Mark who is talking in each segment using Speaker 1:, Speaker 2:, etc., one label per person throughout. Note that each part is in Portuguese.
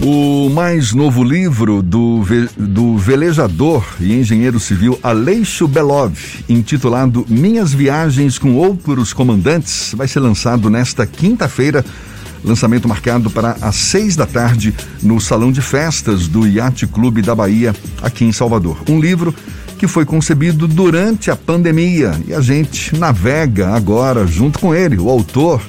Speaker 1: O mais novo livro do, do velejador e engenheiro civil Aleixo Belov, intitulado Minhas Viagens com Outros Comandantes, vai ser lançado nesta quinta-feira. Lançamento marcado para as seis da tarde no Salão de Festas do Yacht Clube da Bahia, aqui em Salvador. Um livro que foi concebido durante a pandemia e a gente navega agora junto com ele, o autor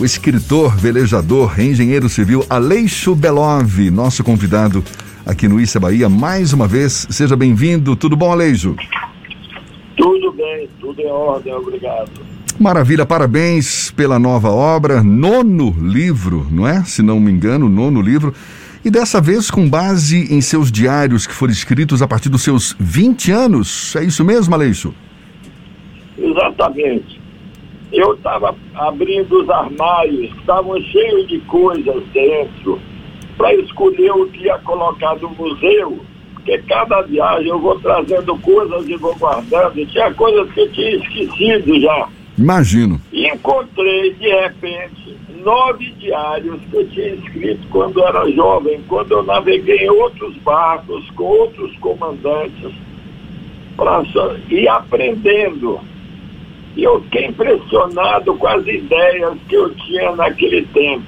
Speaker 1: o escritor, velejador, engenheiro civil Aleixo Belov, nosso convidado aqui no Issa Bahia, mais uma vez. Seja bem-vindo. Tudo bom, Aleixo?
Speaker 2: Tudo bem, tudo em ordem, obrigado.
Speaker 1: Maravilha, parabéns pela nova obra, nono livro, não é? Se não me engano, nono livro. E dessa vez com base em seus diários que foram escritos a partir dos seus 20 anos. É isso mesmo, Aleixo?
Speaker 2: Exatamente eu estava abrindo os armários, estavam cheios de coisas dentro, para escolher o que ia colocar no museu, porque cada viagem eu vou trazendo coisas e vou guardando, tinha coisas que eu tinha esquecido já.
Speaker 1: Imagino.
Speaker 2: E encontrei, de repente, nove diários que eu tinha escrito quando era jovem, quando eu naveguei em outros barcos, com outros comandantes, pra, e aprendendo e eu fiquei impressionado com as ideias que eu tinha naquele tempo.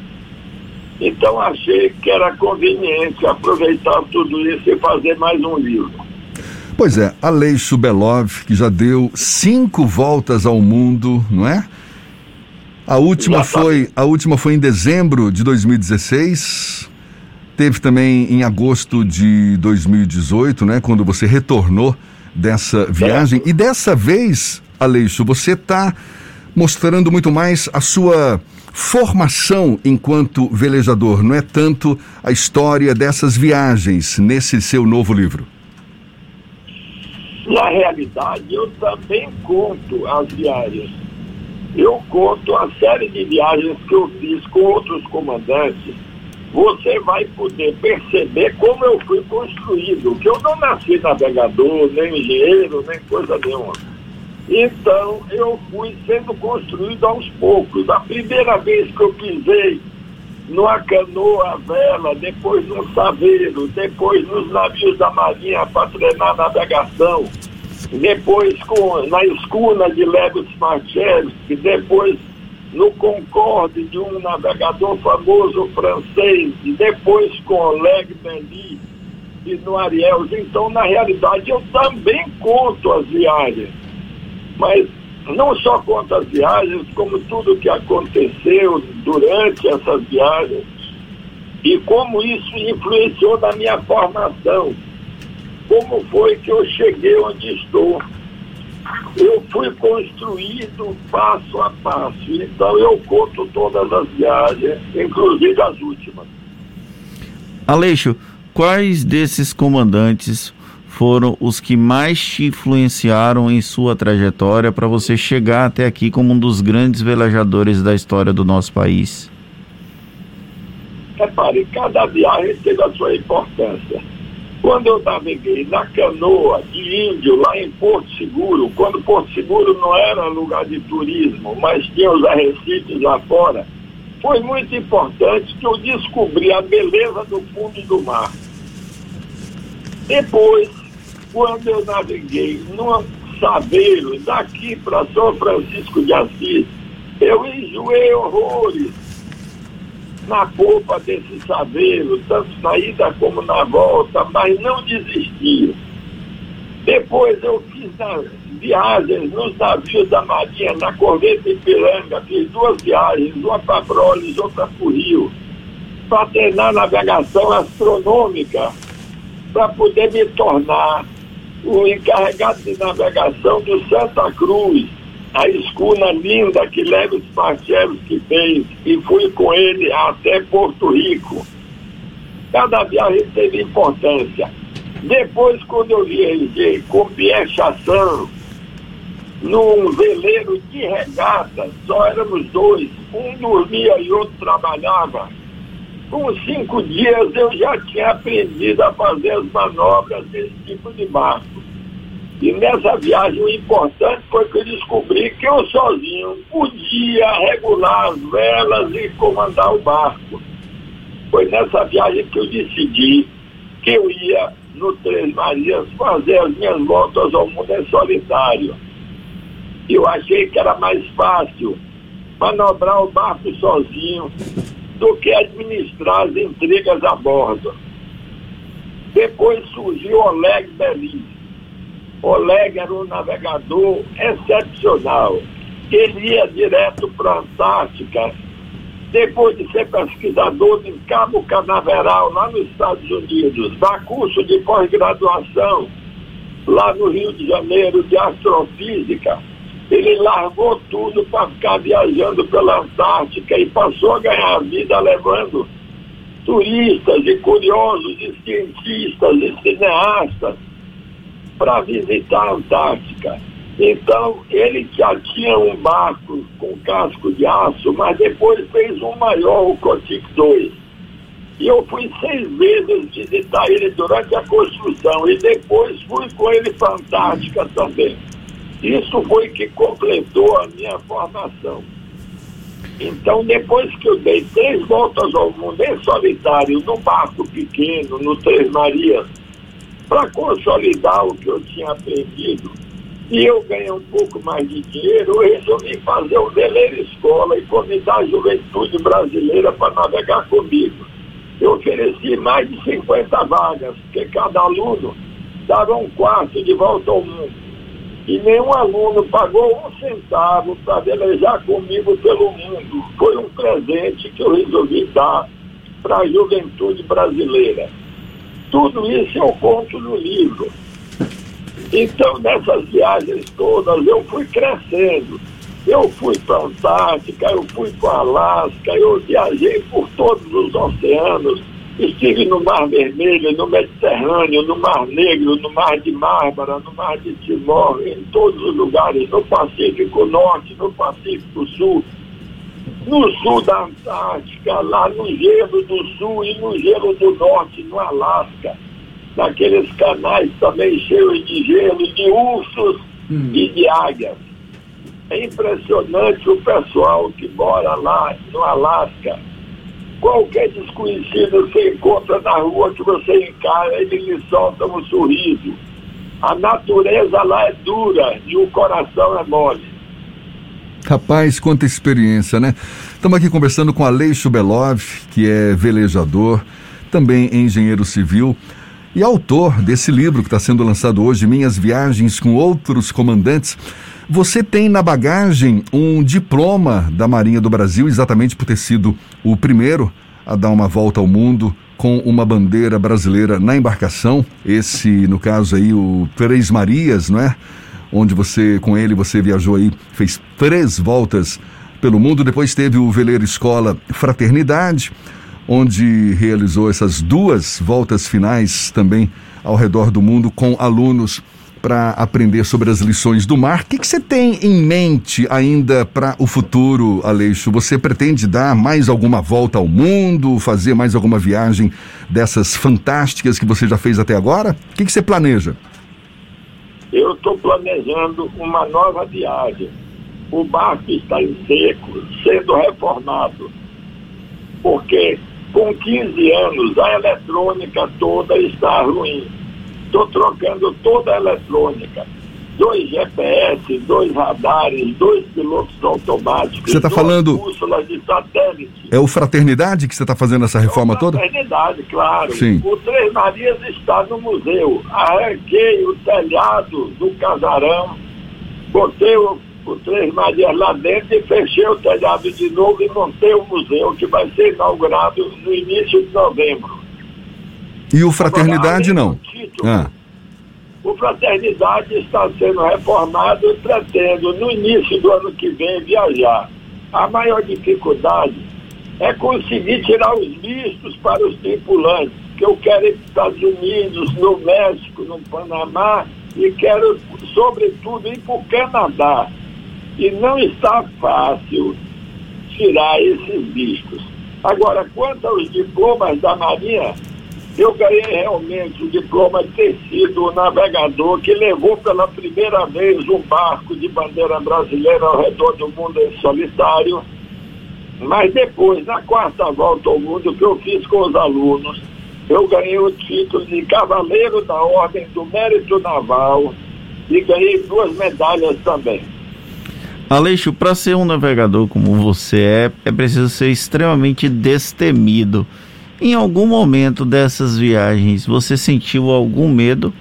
Speaker 2: Então achei que era conveniente aproveitar tudo isso e fazer mais um livro.
Speaker 1: Pois é, Aleixo Belov, que já deu cinco voltas ao mundo, não é? A última, foi, a última foi em dezembro de 2016. Teve também em agosto de 2018, né? Quando você retornou dessa viagem. É. E dessa vez Aleixo, você está mostrando muito mais a sua formação enquanto velejador, não é tanto a história dessas viagens nesse seu novo livro.
Speaker 2: Na realidade, eu também conto as viagens. Eu conto a série de viagens que eu fiz com outros comandantes. Você vai poder perceber como eu fui construído, que eu não nasci navegador, nem engenheiro, nem coisa nenhuma então eu fui sendo construído aos poucos. A primeira vez que eu pisei numa canoa à vela, depois num saveiro, depois nos navios da marinha para treinar navegação, depois com, na escuna de Lewis Marchevski, depois no Concorde de um navegador famoso francês, depois com Oleg Benny e no Ariel. Então, na realidade, eu também conto as viagens mas não só conto as viagens, como tudo que aconteceu durante essas viagens e como isso influenciou na minha formação. Como foi que eu cheguei onde estou. Eu fui construído passo a passo, então eu conto todas as viagens, inclusive as últimas.
Speaker 3: Aleixo, quais desses comandantes foram os que mais te influenciaram em sua trajetória para você chegar até aqui como um dos grandes velejadores da história do nosso país?
Speaker 2: Repare, cada viagem teve a sua importância. Quando eu naveguei na canoa de índio, lá em Porto Seguro, quando Porto Seguro não era lugar de turismo, mas tinha os arrecifes lá fora, foi muito importante que eu descobri a beleza do fundo do mar. Depois, quando eu naveguei num saveiro daqui para São Francisco de Assis, eu enjoei horrores na polpa desse saveiro, tanto na ida como na volta, mas não desisti. Depois eu fiz viagens nos navios da Marinha, na Corveta Ipiranga, fiz duas viagens, uma para Brolis, outra para o Rio, para treinar navegação astronômica, para poder me tornar o encarregado de navegação do Santa Cruz, a escuna linda que Leves que fez, e fui com ele até Porto Rico. Cada viagem teve importância. Depois, quando eu viajei com Pierre Chassan, num veleiro de regata, só éramos dois, um dormia e outro trabalhava. Com cinco dias eu já tinha aprendido a fazer as manobras desse tipo de barco. E nessa viagem o importante foi que eu descobri que eu sozinho podia regular as velas e comandar o barco. Foi nessa viagem que eu decidi que eu ia no Três Marias fazer as minhas voltas ao mundo em solitário. Eu achei que era mais fácil manobrar o barco sozinho do que administrar as intrigas a bordo. Depois surgiu Oleg Beliz. Oleg era um navegador excepcional. Ele ia direto para a Antártica, depois de ser pesquisador em Cabo Canaveral, lá nos Estados Unidos, dar curso de pós-graduação lá no Rio de Janeiro de astrofísica ele largou tudo para ficar viajando pela Antártica e passou a ganhar vida levando turistas e curiosos e cientistas e cineastas para visitar a Antártica. Então, ele já tinha um barco com casco de aço, mas depois fez um maior, o Cotic 2. E eu fui seis vezes visitar ele durante a construção e depois fui com ele para a também. Isso foi que completou a minha formação. Então, depois que eu dei três voltas ao mundo em solitário, num barco pequeno, no Três Marias, para consolidar o que eu tinha aprendido, e eu ganhei um pouco mais de dinheiro, eu resolvi fazer o veleiro escola e convidar a juventude brasileira para navegar comigo. Eu ofereci mais de 50 vagas, porque cada aluno dava um quarto de volta ao mundo e nenhum aluno pagou um centavo para velejar comigo pelo mundo. Foi um presente que eu resolvi dar para a juventude brasileira. Tudo isso eu conto no livro. Então, nessas viagens todas, eu fui crescendo. Eu fui para a Antártica, eu fui para o Alasca, eu viajei por todos os oceanos Estive no Mar Vermelho, no Mediterrâneo, no Mar Negro, no Mar de Mármara, no Mar de Timor, em todos os lugares, no Pacífico Norte, no Pacífico Sul, no sul da Antártica, lá no gelo do sul e no gelo do norte, no Alasca, naqueles canais também cheios de gelo, de ursos hum. e de águias. É impressionante o pessoal que mora lá no Alasca Qualquer desconhecido você encontra na rua que você encara, ele lhe solta um sorriso. A natureza lá é dura e o coração é mole.
Speaker 1: Rapaz, quanta experiência, né? Estamos aqui conversando com Aleixo Belov, que é velejador, também engenheiro civil e autor desse livro que está sendo lançado hoje, Minhas Viagens com Outros Comandantes. Você tem na bagagem um diploma da Marinha do Brasil, exatamente por ter sido o primeiro a dar uma volta ao mundo com uma bandeira brasileira na embarcação. Esse, no caso aí, o Três Marias, não é? Onde você, com ele, você viajou aí, fez três voltas pelo mundo. Depois teve o veleiro escola Fraternidade, onde realizou essas duas voltas finais também ao redor do mundo com alunos para aprender sobre as lições do mar. O que, que você tem em mente ainda para o futuro, Aleixo? Você pretende dar mais alguma volta ao mundo, fazer mais alguma viagem dessas fantásticas que você já fez até agora? O que, que você planeja?
Speaker 2: Eu estou planejando uma nova viagem. O barco está em seco, sendo reformado. Porque com 15 anos a eletrônica toda está ruim Estou trocando toda a eletrônica. Dois GPS, dois radares, dois pilotos automáticos.
Speaker 1: Você está falando.
Speaker 2: Bússolas de satélite.
Speaker 1: É o Fraternidade que você está fazendo essa reforma é toda?
Speaker 2: Fraternidade, claro.
Speaker 1: Sim.
Speaker 2: O Três Marias está no museu. Arranquei o telhado do casarão, botei o, o Três Marias lá dentro e fechei o telhado de novo e montei o museu, que vai ser inaugurado no início de novembro.
Speaker 1: E o Fraternidade Agora, não? Título,
Speaker 2: ah. O Fraternidade está sendo reformado e pretendo, no início do ano que vem, viajar. A maior dificuldade é conseguir tirar os vistos para os tripulantes, que eu quero ir para os Estados Unidos, no México, no Panamá, e quero, sobretudo, ir para o Canadá. E não está fácil tirar esses vistos. Agora, quanto aos diplomas da Marinha, eu ganhei realmente o diploma de ter sido o navegador que levou pela primeira vez um barco de bandeira brasileira ao redor do mundo em solitário. Mas depois, na quarta volta ao mundo que eu fiz com os alunos, eu ganhei o título de Cavaleiro da Ordem do Mérito Naval e ganhei duas medalhas também.
Speaker 3: Aleixo, para ser um navegador como você é, é preciso ser extremamente destemido. Em algum momento dessas viagens, você sentiu algum medo?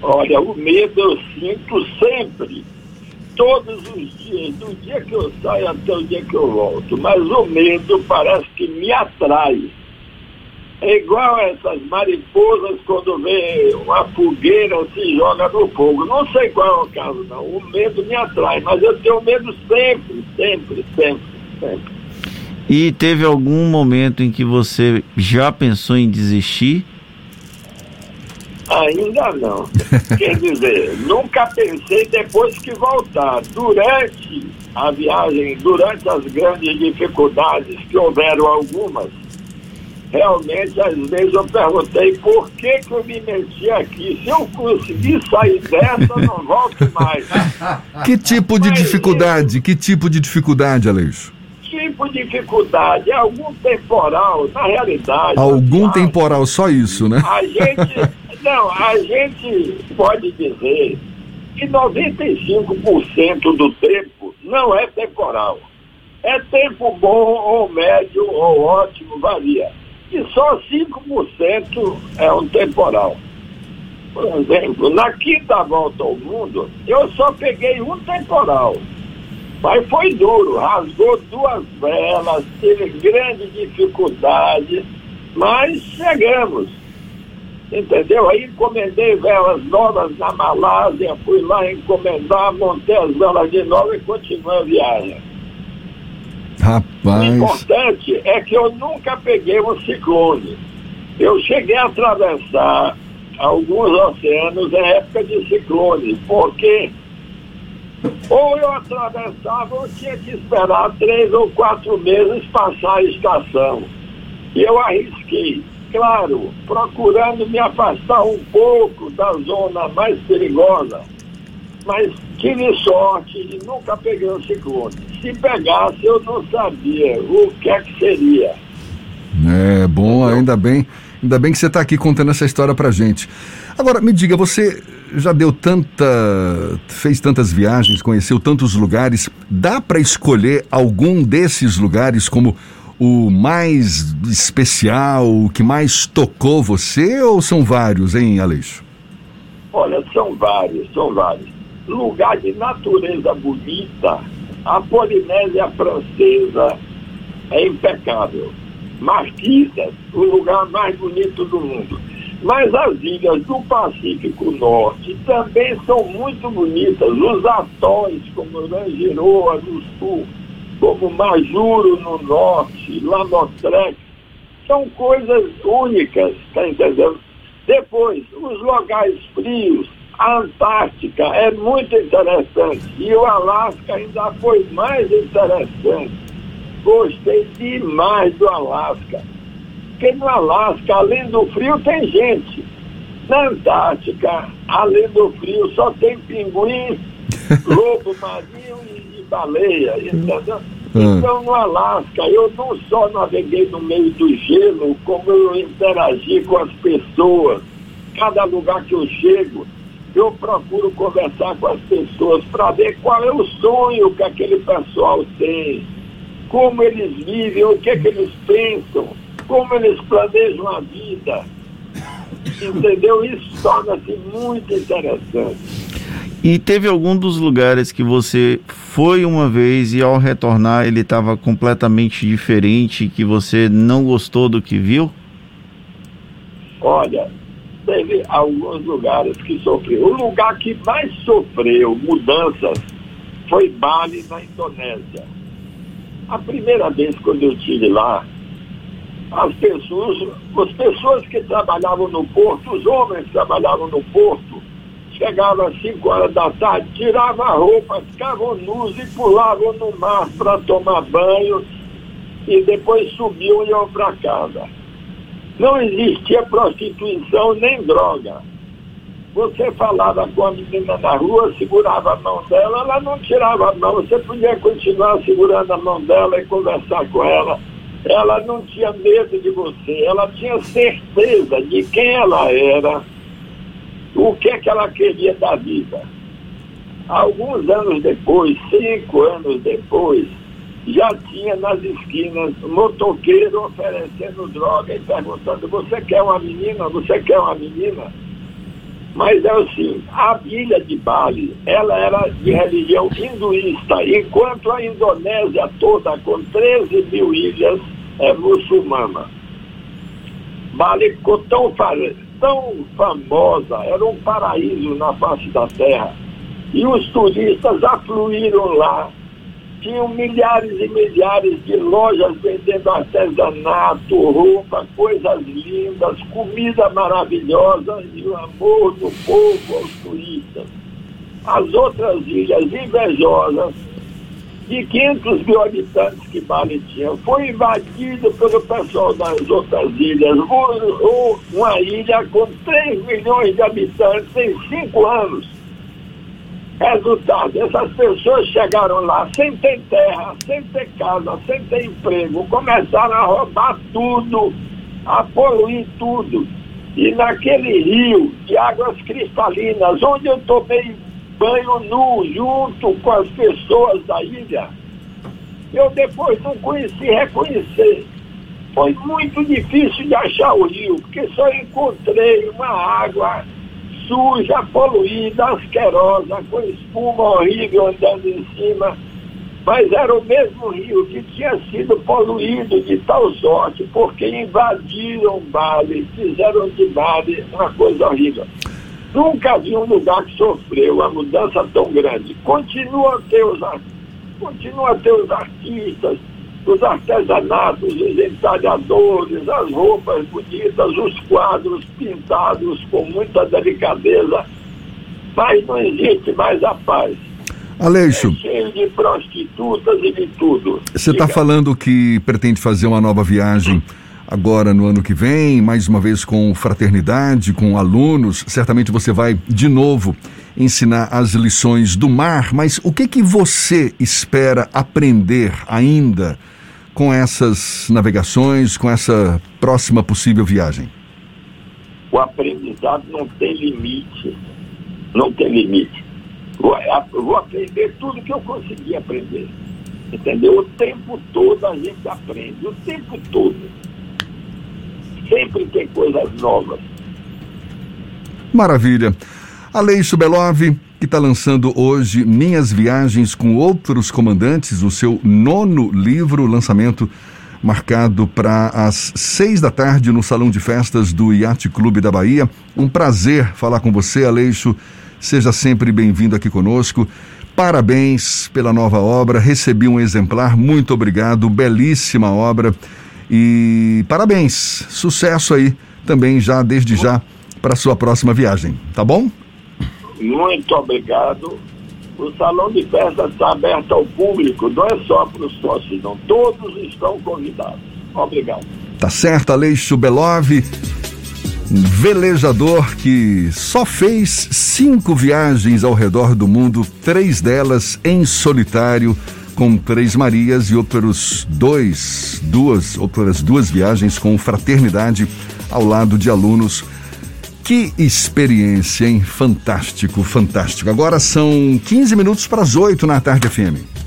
Speaker 2: Olha, o medo eu sinto sempre, todos os dias, do dia que eu saio até o dia que eu volto. Mas o medo parece que me atrai. É igual essas mariposas quando vê uma fogueira se joga no fogo. Não sei qual é o caso, não. O medo me atrai, mas eu tenho medo sempre, sempre, sempre, sempre.
Speaker 3: E teve algum momento em que você já pensou em desistir?
Speaker 2: Ainda não. Quer dizer, nunca pensei depois que voltar. Durante a viagem, durante as grandes dificuldades, que houveram algumas, realmente, às vezes eu perguntei por que, que eu me meti aqui. Se eu conseguir sair dessa, não volto mais.
Speaker 1: Que tipo de Mas, dificuldade? Que tipo de dificuldade, Aleixo?
Speaker 2: Tipo de dificuldade, é algum temporal, na realidade.
Speaker 1: Algum temporal, só isso, né?
Speaker 2: A gente, não, a gente pode dizer que 95% do tempo não é temporal. É tempo bom ou médio ou ótimo, varia e só 5% é um temporal. Por exemplo, na quinta volta ao mundo, eu só peguei um temporal. Mas foi duro, rasgou duas velas, teve grande dificuldade, mas chegamos. Entendeu? Aí encomendei velas novas na Malásia, fui lá encomendar, montei as velas de novo e continuei a viagem.
Speaker 1: Rapaz.
Speaker 2: O importante é que eu nunca peguei um ciclone. Eu cheguei a atravessar alguns oceanos em época de ciclone, porque ou eu atravessava ou tinha que esperar três ou quatro meses passar a estação. E eu arrisquei, claro, procurando me afastar um pouco da zona mais perigosa, mas tive sorte e nunca peguei um ciclone. Se pegasse, eu não sabia o que é que seria.
Speaker 1: É bom, ainda bem. Ainda bem que você está aqui contando essa história pra gente. Agora, me diga, você já deu tanta. fez tantas viagens, conheceu tantos lugares. Dá para escolher algum desses lugares como o mais especial, o que mais tocou você, ou são vários, hein, Aleixo?
Speaker 2: Olha, são vários, são vários. Lugar de natureza bonita, a Polinésia Francesa é impecável. Marquisas, o lugar mais bonito do mundo. Mas as ilhas do Pacífico Norte também são muito bonitas. Os atóis, como Rangiroa no sul, como Majuro no norte, Lamotrec, são coisas únicas, tá entendendo? Depois, os locais frios, a Antártica é muito interessante e o Alasca ainda foi mais interessante. Gostei demais do Alasca. Porque no Alasca, além do frio, tem gente. Na Antártica, além do frio, só tem pinguim, lobo marinho e, e baleia, entendeu? Hum. Então, no Alasca, eu não só naveguei no meio do gelo, como eu interagi com as pessoas. Cada lugar que eu chego, eu procuro conversar com as pessoas para ver qual é o sonho que aquele pessoal tem, como eles vivem, o que, é que eles pensam, como eles planejam a vida. Entendeu? Isso torna-se muito interessante.
Speaker 3: E teve algum dos lugares que você foi uma vez e ao retornar ele estava completamente diferente, que você não gostou do que viu?
Speaker 2: Olha, teve alguns lugares que sofreu. O lugar que mais sofreu mudanças foi Bali, na Indonésia. A primeira vez quando eu estive lá, as pessoas, as pessoas que trabalhavam no porto, os homens que trabalhavam no porto, chegavam às 5 horas da tarde, tiravam a roupa, ficavam nus e pulavam no mar para tomar banho e depois subiam e iam para casa não existia prostituição nem droga. Você falava com a menina na rua, segurava a mão dela, ela não tirava a mão, você podia continuar segurando a mão dela e conversar com ela. Ela não tinha medo de você, ela tinha certeza de quem ela era, o que, é que ela queria da vida. Alguns anos depois, cinco anos depois, já tinha nas esquinas motoqueiro oferecendo droga e perguntando, você quer uma menina? Você quer uma menina? Mas é assim, a ilha de Bali, ela era de religião hinduísta, enquanto a Indonésia toda, com 13 mil ilhas, é muçulmana. Bali ficou tão, tão famosa, era um paraíso na face da terra. E os turistas afluíram lá tinham milhares e milhares de lojas vendendo artesanato, roupa, coisas lindas, comida maravilhosa e o amor do povo aos turistas. As outras ilhas invejosas, de 500 mil habitantes que Bali tinha, foi invadido pelo pessoal das outras ilhas. Uma ilha com 3 milhões de habitantes em 5 anos Resultado, essas pessoas chegaram lá sem ter terra, sem ter casa, sem ter emprego, começaram a roubar tudo, a poluir tudo. E naquele rio de águas cristalinas, onde eu tomei banho nu junto com as pessoas da ilha, eu depois não conheci reconhecer. Foi muito difícil de achar o rio, porque só encontrei uma água suja, poluída, asquerosa, com espuma horrível andando em cima. Mas era o mesmo rio que tinha sido poluído de tal sorte, porque invadiram Bali, fizeram de Bali uma coisa horrível. Nunca vi um lugar que sofreu uma mudança tão grande. Continua a ter os, continua a ter os artistas, os artesanatos, os entalhadores, as roupas bonitas, os quadros pintados com muita delicadeza, mas não existe mais a paz.
Speaker 1: Aleixo.
Speaker 2: É cheio de prostitutas e de tudo.
Speaker 1: Você está falando que pretende fazer uma nova viagem agora no ano que vem, mais uma vez com fraternidade, com alunos. Certamente você vai de novo ensinar as lições do mar, mas o que que você espera aprender ainda com essas navegações, com essa próxima possível viagem?
Speaker 2: O aprendizado não tem limite. Não tem limite. Vou, vou aprender tudo que eu consegui aprender. Entendeu? O tempo todo a gente aprende. O tempo todo. Sempre tem coisas novas.
Speaker 1: Maravilha. Aleixo Belov, que está lançando hoje Minhas Viagens com Outros Comandantes, o seu nono livro, lançamento marcado para as seis da tarde no Salão de Festas do Yacht Clube da Bahia. Um prazer falar com você, Aleixo. Seja sempre bem-vindo aqui conosco. Parabéns pela nova obra. Recebi um exemplar. Muito obrigado. Belíssima obra. E parabéns. Sucesso aí também já, desde já, para sua próxima viagem. Tá bom?
Speaker 2: Muito obrigado. O salão de festa está aberto ao público, não é só para os sócios, não. Todos estão convidados. Obrigado.
Speaker 1: Tá certo, Aleixo Belov, velejador que só fez cinco viagens ao redor do mundo, três delas em solitário, com Três Marias e outros dois, duas, outras duas viagens com fraternidade ao lado de alunos que experiência, hein? Fantástico, fantástico. Agora são 15 minutos para as 8 na tarde FM.